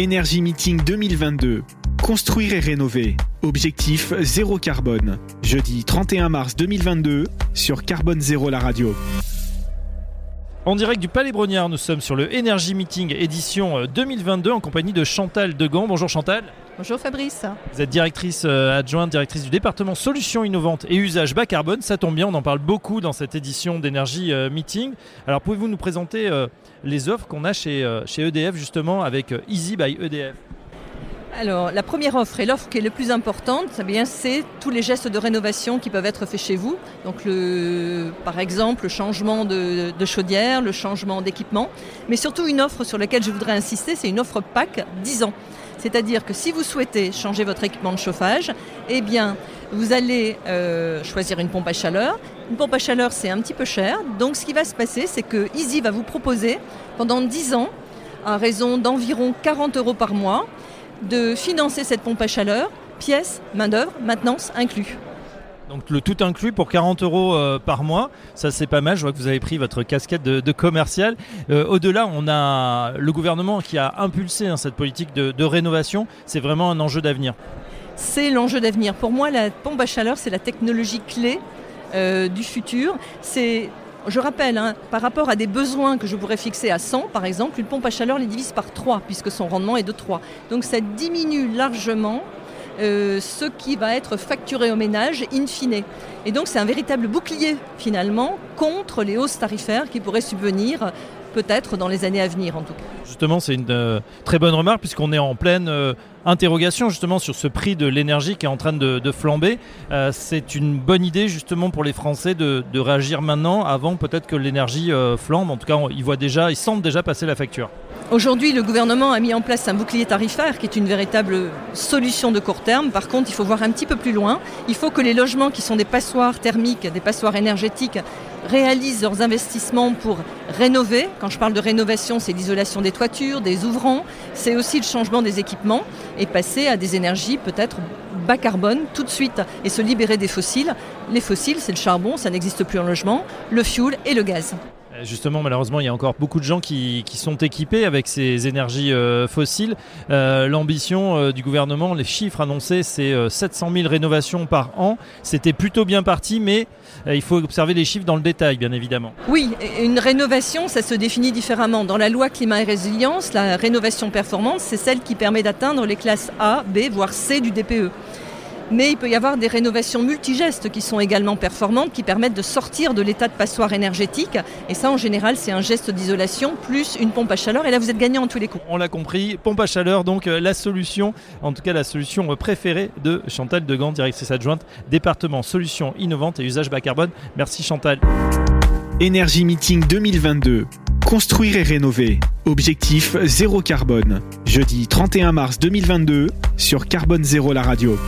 Énergie Meeting 2022. Construire et rénover. Objectif zéro carbone. Jeudi 31 mars 2022 sur Carbone Zéro la radio. En direct du Palais Brognard, nous sommes sur le Energy Meeting édition 2022 en compagnie de Chantal Degan. Bonjour Chantal. Bonjour Fabrice. Vous êtes directrice euh, adjointe, directrice du département Solutions innovantes et usages bas carbone. Ça tombe bien, on en parle beaucoup dans cette édition d'Energy euh, Meeting. Alors pouvez-vous nous présenter euh, les offres qu'on a chez, chez EDF justement avec Easy by EDF alors, la première offre et l'offre qui est le plus importante, eh c'est tous les gestes de rénovation qui peuvent être faits chez vous. Donc, le, par exemple, le changement de, chaudière, le changement d'équipement. Mais surtout, une offre sur laquelle je voudrais insister, c'est une offre PAC 10 ans. C'est-à-dire que si vous souhaitez changer votre équipement de chauffage, eh bien, vous allez euh, choisir une pompe à chaleur. Une pompe à chaleur, c'est un petit peu cher. Donc, ce qui va se passer, c'est que Easy va vous proposer pendant 10 ans, à raison d'environ 40 euros par mois, de financer cette pompe à chaleur, pièces, main-d'œuvre, maintenance inclus. Donc le tout inclus pour 40 euros euh, par mois, ça c'est pas mal. Je vois que vous avez pris votre casquette de, commercial. Euh, au-delà, on a le gouvernement qui a impulsé hein, cette politique de, rénovation. C'est vraiment un enjeu d'avenir. C'est l'enjeu d'avenir. Pour moi, la pompe à chaleur, c'est la technologie clé euh, du futur. C'est je rappelle, hein, par rapport à des besoins que je pourrais fixer à 100, par exemple, une pompe à chaleur les divise par 3, puisque son rendement est de 3. Donc ça diminue largement euh, ce qui va être facturé au ménage in fine. Et donc c'est un véritable bouclier finalement contre les hausses tarifaires qui pourraient subvenir peut-être dans les années à venir en tout cas. Justement, c'est une euh, très bonne remarque puisqu'on est en pleine euh, interrogation justement sur ce prix de l'énergie qui est en train de, flamber. Euh, c'est une bonne idée justement pour les Français de, réagir maintenant avant peut-être que l'énergie flambe. En tout cas, ils voient déjà, ils sentent déjà passer la facture. Aujourd'hui, le gouvernement a mis en place un bouclier tarifaire qui est une véritable solution de court terme. Par contre, il faut voir un petit peu plus loin. Il faut que les logements qui sont des passoires thermiques, des passoires énergétiques, réalisent leurs investissements pour rénover. Quand je parle de rénovation, c'est l'isolation des toitures, des ouvrants, c'est aussi le changement des équipements et passer à des énergies peut-être bas carbone tout de suite et se libérer des fossiles. Les fossiles, c'est le charbon, ça n'existe plus en logement, le fioul et le gaz. Euh, justement, malheureusement, il y a encore beaucoup de gens qui, sont équipés avec ces énergies euh, fossiles. Euh, l'ambition du gouvernement, les chiffres annoncés, c'est 700 000 rénovations par an. C'était plutôt bien parti, mais il faut observer les chiffres dans le détail, bien évidemment. Oui, une rénovation, ça se définit différemment. Dans la loi climat et résilience, la rénovation performante, c'est celle qui permet d'atteindre les classes A, B, voire C du DPE mais il peut y avoir des rénovations multigestes qui sont également performantes, qui permettent de sortir de l'état de passoire énergétique. Et ça, en général, c'est un geste d'isolation plus une pompe à chaleur. Et là, vous êtes gagnant en tous les coups. On l'a compris, pompe à chaleur, donc euh, la solution, en tout cas la solution préférée de Chantal Degand, directrice adjointe, département solutions innovantes et usage bas carbone. Merci Chantal. Énergie Meeting 2022. Construire et rénover. Objectif zéro carbone. Jeudi 31 mars 2022 sur Carbone Zéro la radio.